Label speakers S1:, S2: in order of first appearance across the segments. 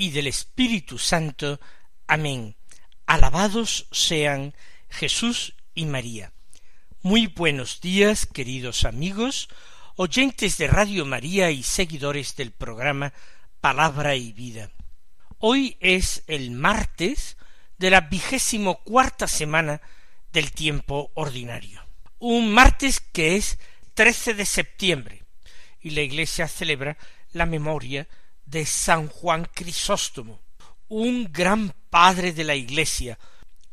S1: y del Espíritu Santo. Amén. Alabados sean Jesús y María. Muy buenos días, queridos amigos, oyentes de Radio María y seguidores del programa Palabra y Vida. Hoy es el martes de la vigésimo cuarta semana del tiempo ordinario. Un martes que es 13 de septiembre, y la Iglesia celebra la memoria de San Juan Crisóstomo, un gran padre de la Iglesia.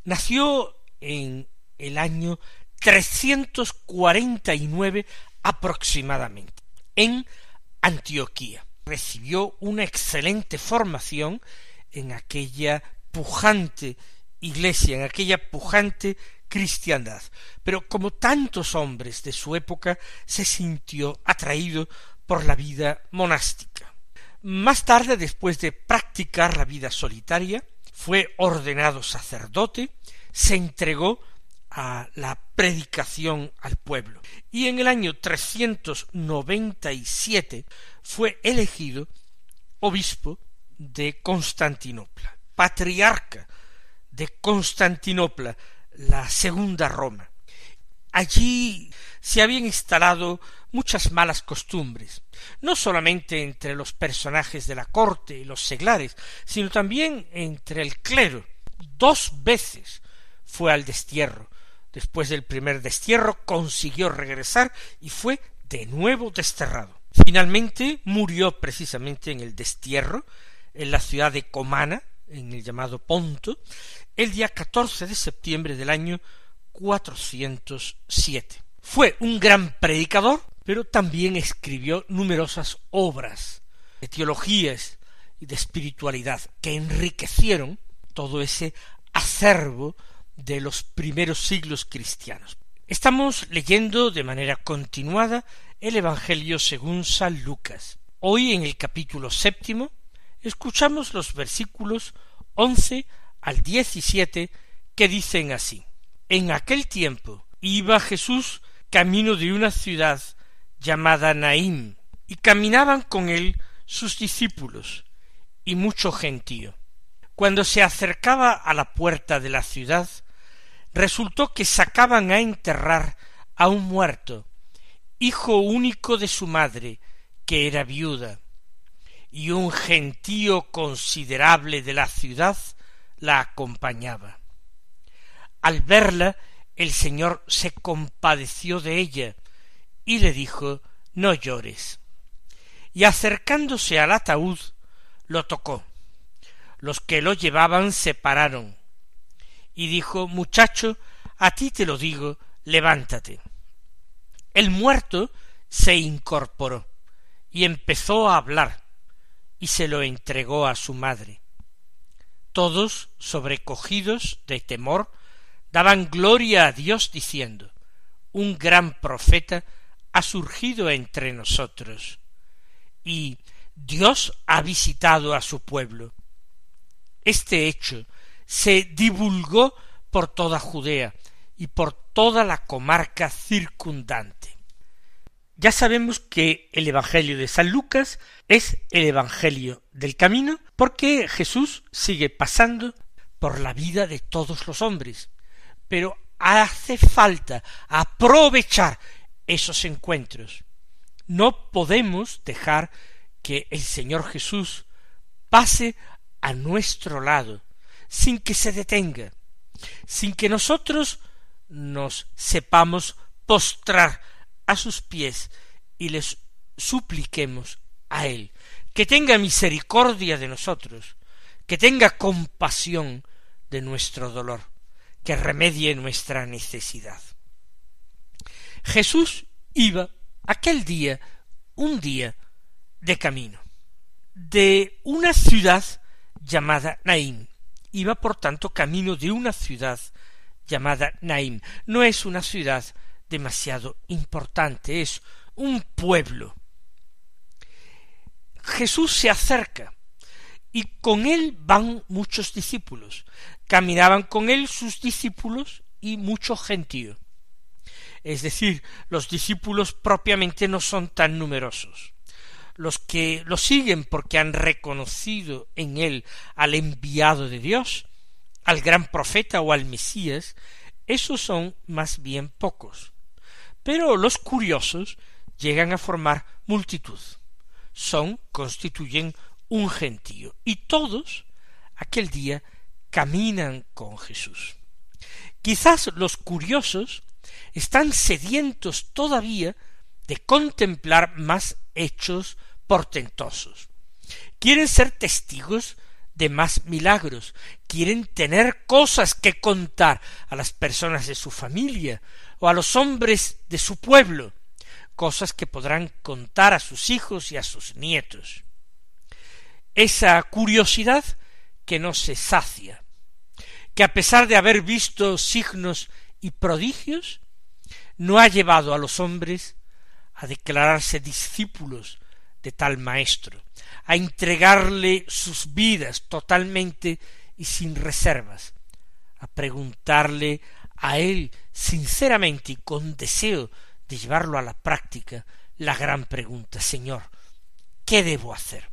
S1: Nació en el año 349 aproximadamente, en Antioquía. Recibió una excelente formación en aquella pujante iglesia, en aquella pujante cristiandad. Pero como tantos hombres de su época, se sintió atraído por la vida monástica. Más tarde, después de practicar la vida solitaria, fue ordenado sacerdote, se entregó a la predicación al pueblo y en el año 397 fue elegido obispo de Constantinopla, patriarca de Constantinopla, la segunda Roma. Allí se habían instalado muchas malas costumbres, no solamente entre los personajes de la corte y los seglares, sino también entre el clero. Dos veces fue al destierro. Después del primer destierro consiguió regresar y fue de nuevo desterrado. Finalmente murió precisamente en el destierro, en la ciudad de Comana, en el llamado Ponto, el día 14 de septiembre del año 407. Fue un gran predicador, pero también escribió numerosas obras de teologías y de espiritualidad que enriquecieron todo ese acervo de los primeros siglos cristianos. Estamos leyendo de manera continuada el Evangelio según San Lucas. Hoy en el capítulo séptimo escuchamos los versículos once al diecisiete que dicen así En aquel tiempo iba Jesús camino de una ciudad llamada Naim, y caminaban con él sus discípulos y mucho gentío. Cuando se acercaba a la puerta de la ciudad, resultó que sacaban a enterrar a un muerto, hijo único de su madre, que era viuda, y un gentío considerable de la ciudad la acompañaba. Al verla, el Señor se compadeció de ella y le dijo No llores. Y acercándose al ataúd, lo tocó. Los que lo llevaban se pararon. Y dijo Muchacho, a ti te lo digo, levántate. El muerto se incorporó y empezó a hablar y se lo entregó a su madre. Todos, sobrecogidos de temor, daban gloria a Dios diciendo Un gran profeta ha surgido entre nosotros y Dios ha visitado a su pueblo. Este hecho se divulgó por toda Judea y por toda la comarca circundante. Ya sabemos que el Evangelio de San Lucas es el Evangelio del camino porque Jesús sigue pasando por la vida de todos los hombres, pero hace falta aprovechar esos encuentros. No podemos dejar que el Señor Jesús pase a nuestro lado sin que se detenga, sin que nosotros nos sepamos postrar a sus pies y les supliquemos a Él que tenga misericordia de nosotros, que tenga compasión de nuestro dolor, que remedie nuestra necesidad. Jesús iba aquel día, un día, de camino, de una ciudad llamada Naim. Iba por tanto camino de una ciudad llamada Naim. No es una ciudad demasiado importante, es un pueblo. Jesús se acerca y con él van muchos discípulos. Caminaban con él sus discípulos y mucho gentío. Es decir, los discípulos propiamente no son tan numerosos. Los que lo siguen porque han reconocido en él al enviado de Dios, al gran profeta o al Mesías, esos son más bien pocos. Pero los curiosos llegan a formar multitud. Son, constituyen un gentío. Y todos, aquel día, caminan con Jesús. Quizás los curiosos están sedientos todavía de contemplar más hechos portentosos. Quieren ser testigos de más milagros, quieren tener cosas que contar a las personas de su familia o a los hombres de su pueblo, cosas que podrán contar a sus hijos y a sus nietos. Esa curiosidad que no se sacia, que a pesar de haber visto signos y prodigios, no ha llevado a los hombres a declararse discípulos de tal maestro, a entregarle sus vidas totalmente y sin reservas, a preguntarle a él sinceramente y con deseo de llevarlo a la práctica la gran pregunta Señor, ¿qué debo hacer?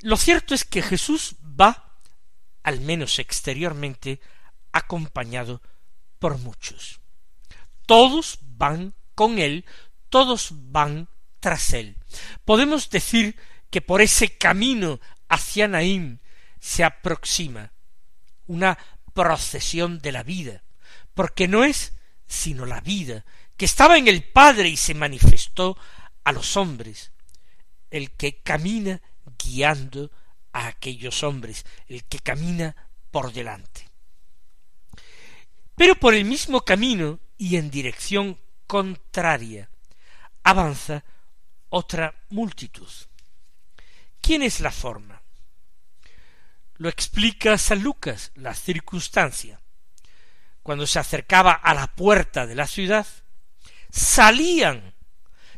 S1: Lo cierto es que Jesús va, al menos exteriormente, acompañado por muchos. Todos van con él, todos van tras él. Podemos decir que por ese camino hacia Naim se aproxima una procesión de la vida, porque no es sino la vida que estaba en el Padre y se manifestó a los hombres, el que camina guiando a aquellos hombres, el que camina por delante. Pero por el mismo camino y en dirección contraria avanza otra multitud. ¿Quién es la forma? Lo explica San Lucas, la circunstancia. Cuando se acercaba a la puerta de la ciudad, salían,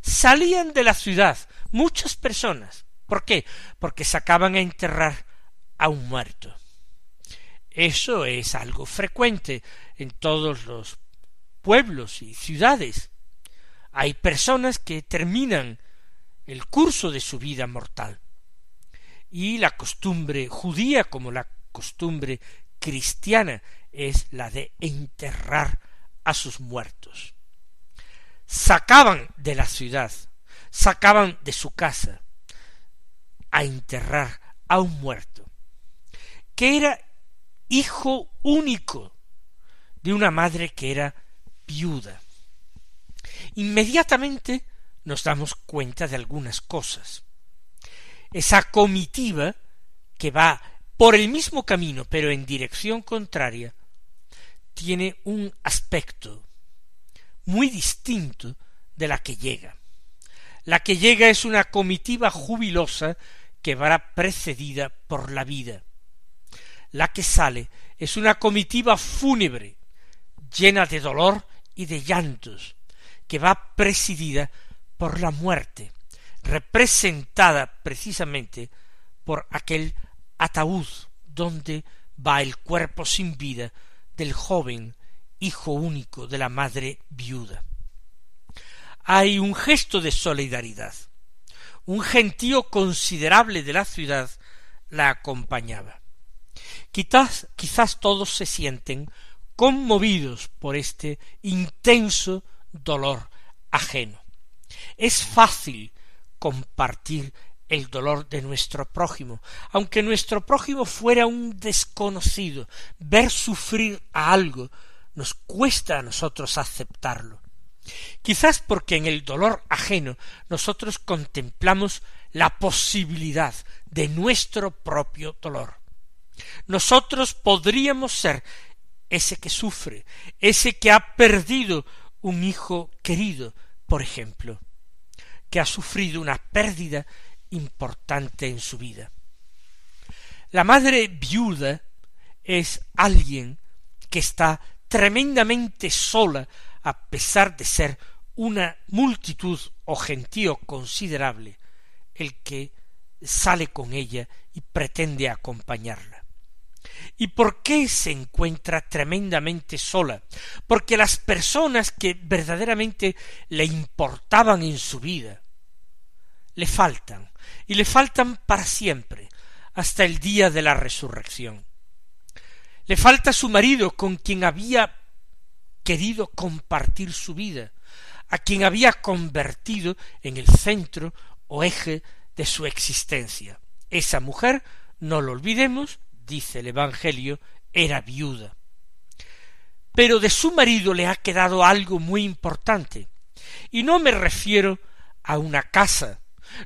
S1: salían de la ciudad muchas personas. ¿Por qué? Porque sacaban a enterrar a un muerto. Eso es algo frecuente en todos los pueblos y ciudades. Hay personas que terminan el curso de su vida mortal. Y la costumbre judía como la costumbre cristiana es la de enterrar a sus muertos. Sacaban de la ciudad, sacaban de su casa a enterrar a un muerto, que era hijo único de una madre que era viuda. Inmediatamente nos damos cuenta de algunas cosas. Esa comitiva que va por el mismo camino pero en dirección contraria tiene un aspecto muy distinto de la que llega. La que llega es una comitiva jubilosa que va precedida por la vida. La que sale es una comitiva fúnebre, llena de dolor y de llantos, que va presidida por la muerte, representada precisamente por aquel ataúd donde va el cuerpo sin vida del joven hijo único de la madre viuda. Hay un gesto de solidaridad. Un gentío considerable de la ciudad la acompañaba. Quizás, quizás todos se sienten conmovidos por este intenso dolor ajeno. Es fácil compartir el dolor de nuestro prójimo, aunque nuestro prójimo fuera un desconocido, ver sufrir a algo nos cuesta a nosotros aceptarlo. Quizás porque en el dolor ajeno nosotros contemplamos la posibilidad de nuestro propio dolor. Nosotros podríamos ser ese que sufre, ese que ha perdido un hijo querido, por ejemplo, que ha sufrido una pérdida importante en su vida. La madre viuda es alguien que está tremendamente sola a pesar de ser una multitud o gentío considerable el que sale con ella y pretende acompañarla. ¿Y por qué se encuentra tremendamente sola? Porque las personas que verdaderamente le importaban en su vida le faltan, y le faltan para siempre, hasta el día de la resurrección. Le falta su marido con quien había querido compartir su vida, a quien había convertido en el centro o eje de su existencia. Esa mujer, no lo olvidemos, dice el Evangelio, era viuda. Pero de su marido le ha quedado algo muy importante, y no me refiero a una casa,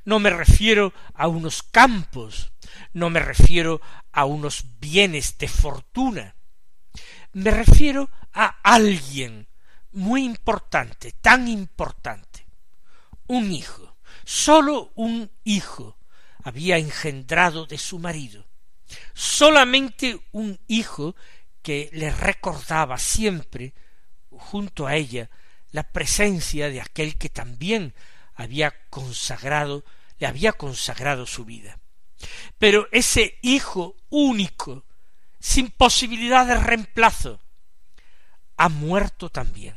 S1: no me refiero a unos campos, no me refiero a unos bienes de fortuna, me refiero a alguien muy importante, tan importante, un hijo, sólo un hijo había engendrado de su marido, solamente un hijo que le recordaba siempre junto a ella la presencia de aquel que también había consagrado, le había consagrado su vida. Pero ese hijo único, sin posibilidad de reemplazo, ha muerto también.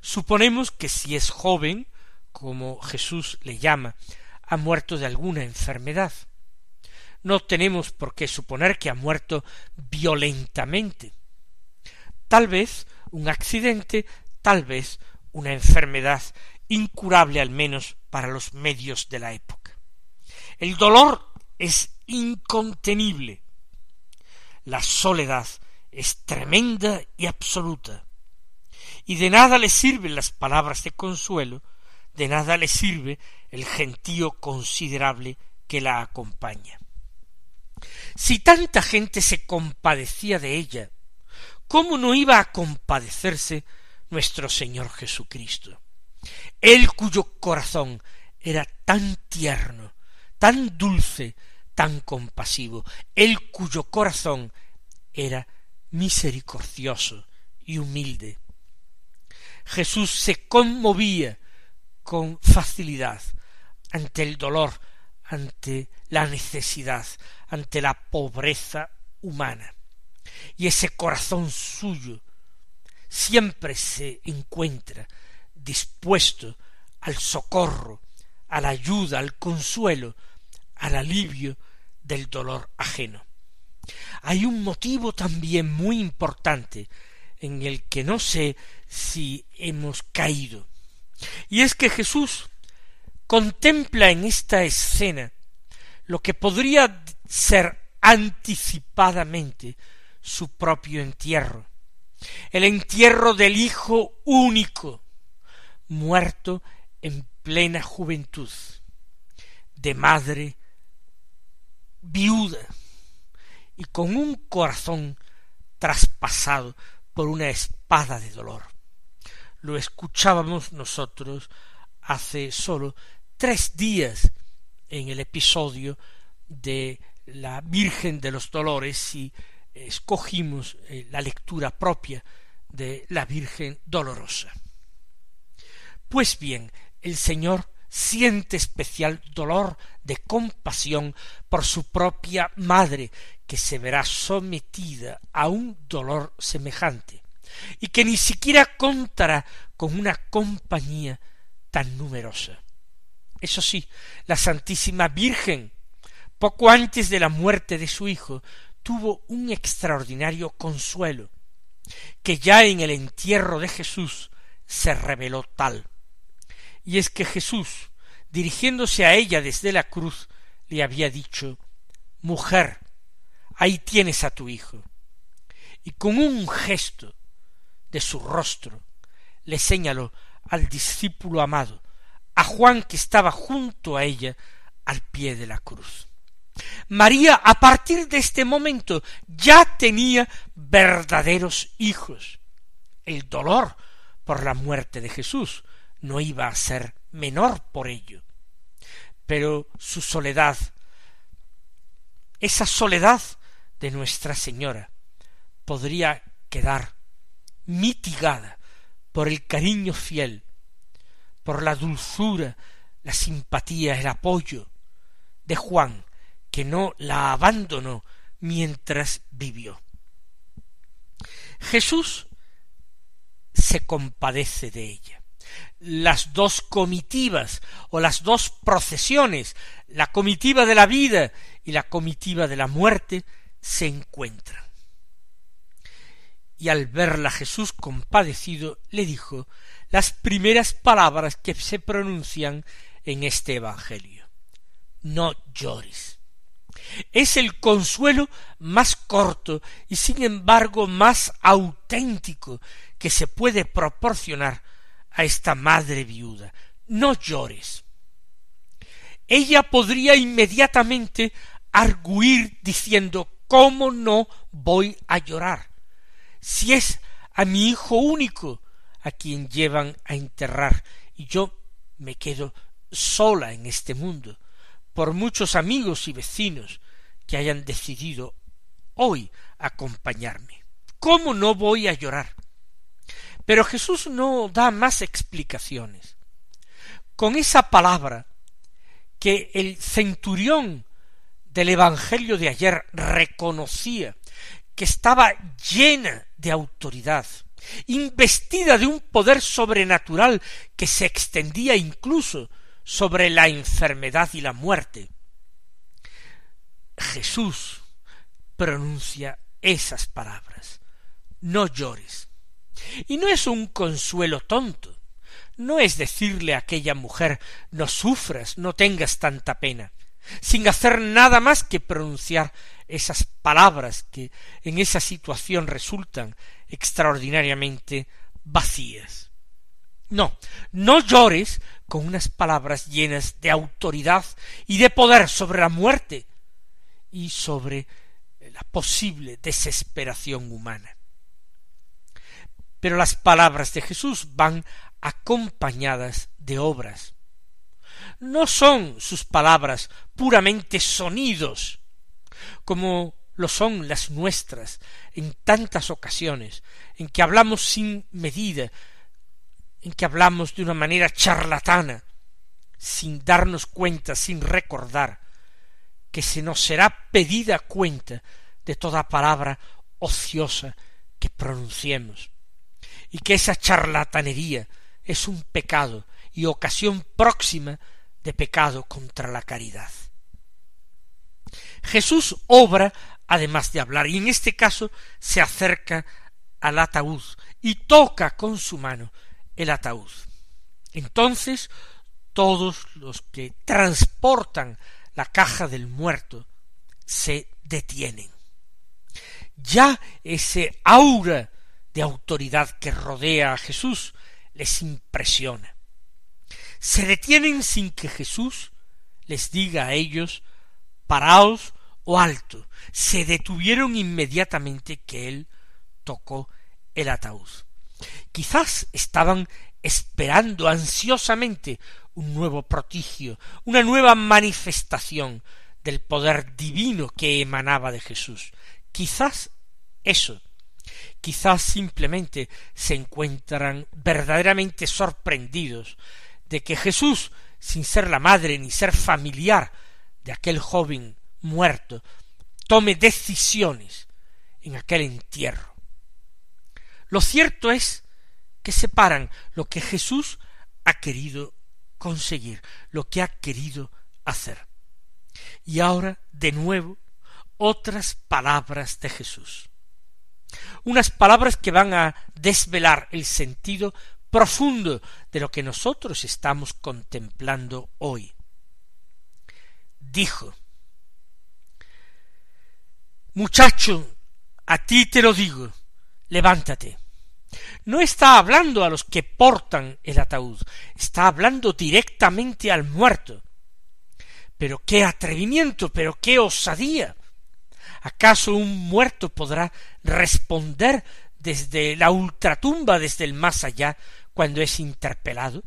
S1: Suponemos que si es joven, como Jesús le llama, ha muerto de alguna enfermedad. No tenemos por qué suponer que ha muerto violentamente. Tal vez un accidente, tal vez una enfermedad incurable al menos para los medios de la época. El dolor es incontenible. La soledad es tremenda y absoluta y de nada le sirven las palabras de consuelo, de nada le sirve el gentío considerable que la acompaña. Si tanta gente se compadecía de ella, ¿cómo no iba a compadecerse nuestro Señor Jesucristo? Él cuyo corazón era tan tierno, tan dulce, tan compasivo, él cuyo corazón era misericordioso y humilde, Jesús se conmovía con facilidad ante el dolor, ante la necesidad, ante la pobreza humana. Y ese corazón suyo siempre se encuentra dispuesto al socorro, a la ayuda, al consuelo, al alivio del dolor ajeno. Hay un motivo también muy importante en el que no sé si hemos caído. Y es que Jesús contempla en esta escena lo que podría ser anticipadamente su propio entierro, el entierro del Hijo único, muerto en plena juventud, de madre viuda y con un corazón traspasado por una espada de dolor. Lo escuchábamos nosotros hace sólo tres días en el episodio de la Virgen de los Dolores y escogimos eh, la lectura propia de la Virgen Dolorosa. Pues bien, el Señor siente especial dolor de compasión por su propia madre, que se verá sometida a un dolor semejante, y que ni siquiera contará con una compañía tan numerosa. Eso sí, la Santísima Virgen, poco antes de la muerte de su hijo, tuvo un extraordinario consuelo, que ya en el entierro de Jesús se reveló tal. Y es que Jesús, dirigiéndose a ella desde la cruz, le había dicho Mujer, ahí tienes a tu hijo. Y con un gesto de su rostro le señaló al discípulo amado, a Juan que estaba junto a ella al pie de la cruz. María a partir de este momento ya tenía verdaderos hijos. El dolor por la muerte de Jesús no iba a ser menor por ello. Pero su soledad, esa soledad de Nuestra Señora podría quedar mitigada por el cariño fiel, por la dulzura, la simpatía, el apoyo de Juan, que no la abandonó mientras vivió. Jesús se compadece de ella. Las dos comitivas o las dos procesiones, la comitiva de la vida y la comitiva de la muerte, se encuentran. Y al verla Jesús compadecido le dijo las primeras palabras que se pronuncian en este Evangelio. No llores. Es el consuelo más corto y sin embargo más auténtico que se puede proporcionar a esta madre viuda. No llores. Ella podría inmediatamente arguir diciendo ¿Cómo no voy a llorar? Si es a mi hijo único a quien llevan a enterrar y yo me quedo sola en este mundo, por muchos amigos y vecinos que hayan decidido hoy acompañarme. ¿Cómo no voy a llorar? Pero Jesús no da más explicaciones. Con esa palabra que el centurión del Evangelio de ayer reconocía que estaba llena de autoridad, investida de un poder sobrenatural que se extendía incluso sobre la enfermedad y la muerte. Jesús pronuncia esas palabras. No llores. Y no es un consuelo tonto. No es decirle a aquella mujer no sufras, no tengas tanta pena, sin hacer nada más que pronunciar esas palabras que en esa situación resultan extraordinariamente vacías. No, no llores con unas palabras llenas de autoridad y de poder sobre la muerte y sobre la posible desesperación humana. Pero las palabras de Jesús van acompañadas de obras. No son sus palabras puramente sonidos, como lo son las nuestras en tantas ocasiones, en que hablamos sin medida, en que hablamos de una manera charlatana, sin darnos cuenta, sin recordar, que se nos será pedida cuenta de toda palabra ociosa que pronunciemos, y que esa charlatanería es un pecado y ocasión próxima de pecado contra la caridad. Jesús obra además de hablar, y en este caso se acerca al ataúd y toca con su mano el ataúd. Entonces todos los que transportan la caja del muerto se detienen. Ya ese aura de autoridad que rodea a Jesús les impresiona. Se detienen sin que Jesús les diga a ellos paraos o alto. Se detuvieron inmediatamente que él tocó el ataúd. Quizás estaban esperando ansiosamente un nuevo prodigio, una nueva manifestación del poder divino que emanaba de Jesús. Quizás eso, quizás simplemente se encuentran verdaderamente sorprendidos de que Jesús, sin ser la madre ni ser familiar de aquel joven muerto, tome decisiones en aquel entierro. Lo cierto es que separan lo que Jesús ha querido conseguir, lo que ha querido hacer. Y ahora, de nuevo, otras palabras de Jesús. Unas palabras que van a desvelar el sentido profundo de lo que nosotros estamos contemplando hoy. Dijo, Muchacho, a ti te lo digo, levántate. No está hablando a los que portan el ataúd, está hablando directamente al muerto. Pero qué atrevimiento, pero qué osadía. ¿Acaso un muerto podrá responder desde la ultratumba, desde el más allá, cuando es interpelado?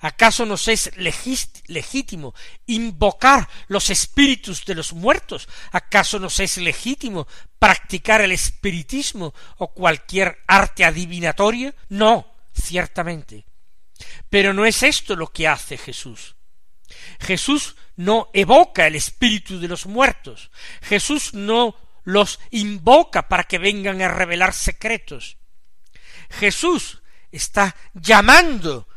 S1: ¿Acaso nos es legítimo invocar los espíritus de los muertos? ¿Acaso nos es legítimo practicar el espiritismo o cualquier arte adivinatoria? No, ciertamente. Pero no es esto lo que hace Jesús. Jesús no evoca el espíritu de los muertos. Jesús no los invoca para que vengan a revelar secretos. Jesús está llamando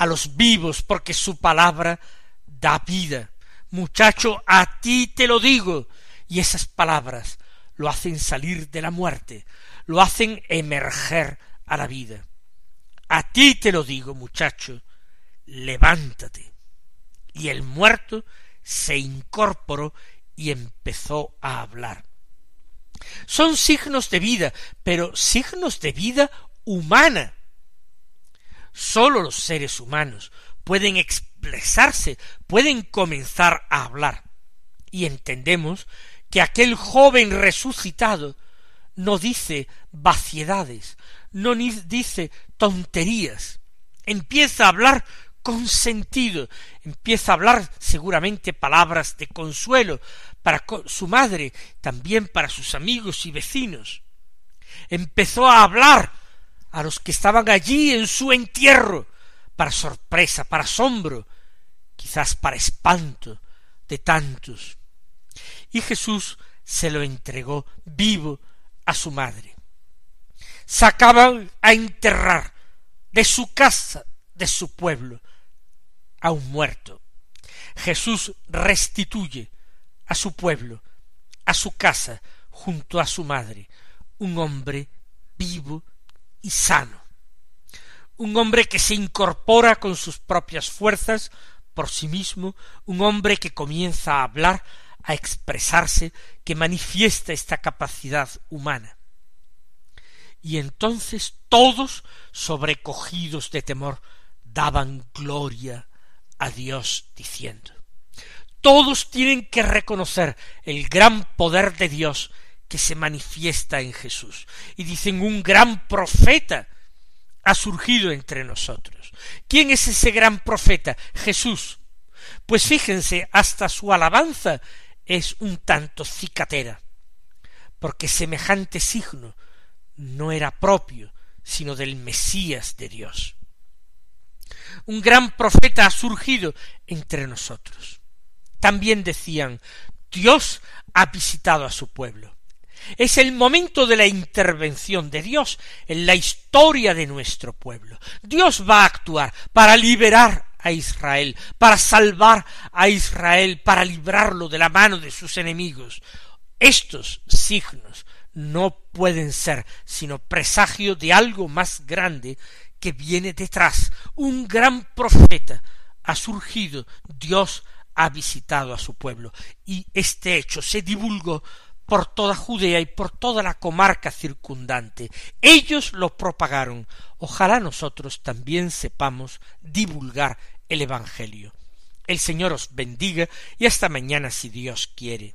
S1: a los vivos porque su palabra da vida. Muchacho, a ti te lo digo. Y esas palabras lo hacen salir de la muerte, lo hacen emerger a la vida. A ti te lo digo, muchacho, levántate. Y el muerto se incorporó y empezó a hablar. Son signos de vida, pero signos de vida humana. Sólo los seres humanos pueden expresarse, pueden comenzar a hablar. Y entendemos que aquel joven resucitado no dice vaciedades, no dice tonterías, empieza a hablar con sentido, empieza a hablar seguramente palabras de consuelo para su madre, también para sus amigos y vecinos. Empezó a hablar a los que estaban allí en su entierro, para sorpresa, para asombro, quizás para espanto de tantos. Y Jesús se lo entregó vivo a su madre. Sacaban a enterrar de su casa, de su pueblo, a un muerto. Jesús restituye a su pueblo, a su casa, junto a su madre, un hombre vivo y sano. Un hombre que se incorpora con sus propias fuerzas por sí mismo, un hombre que comienza a hablar, a expresarse, que manifiesta esta capacidad humana. Y entonces todos, sobrecogidos de temor, daban gloria a Dios diciendo todos tienen que reconocer el gran poder de Dios que se manifiesta en Jesús. Y dicen, un gran profeta ha surgido entre nosotros. ¿Quién es ese gran profeta? Jesús. Pues fíjense, hasta su alabanza es un tanto cicatera, porque semejante signo no era propio, sino del Mesías de Dios. Un gran profeta ha surgido entre nosotros. También decían, Dios ha visitado a su pueblo. Es el momento de la intervención de Dios en la historia de nuestro pueblo. Dios va a actuar para liberar a Israel, para salvar a Israel, para librarlo de la mano de sus enemigos. Estos signos no pueden ser sino presagio de algo más grande que viene detrás. Un gran profeta ha surgido, Dios ha visitado a su pueblo, y este hecho se divulgó por toda Judea y por toda la comarca circundante. Ellos lo propagaron. Ojalá nosotros también sepamos divulgar el Evangelio. El Señor os bendiga y hasta mañana si Dios quiere.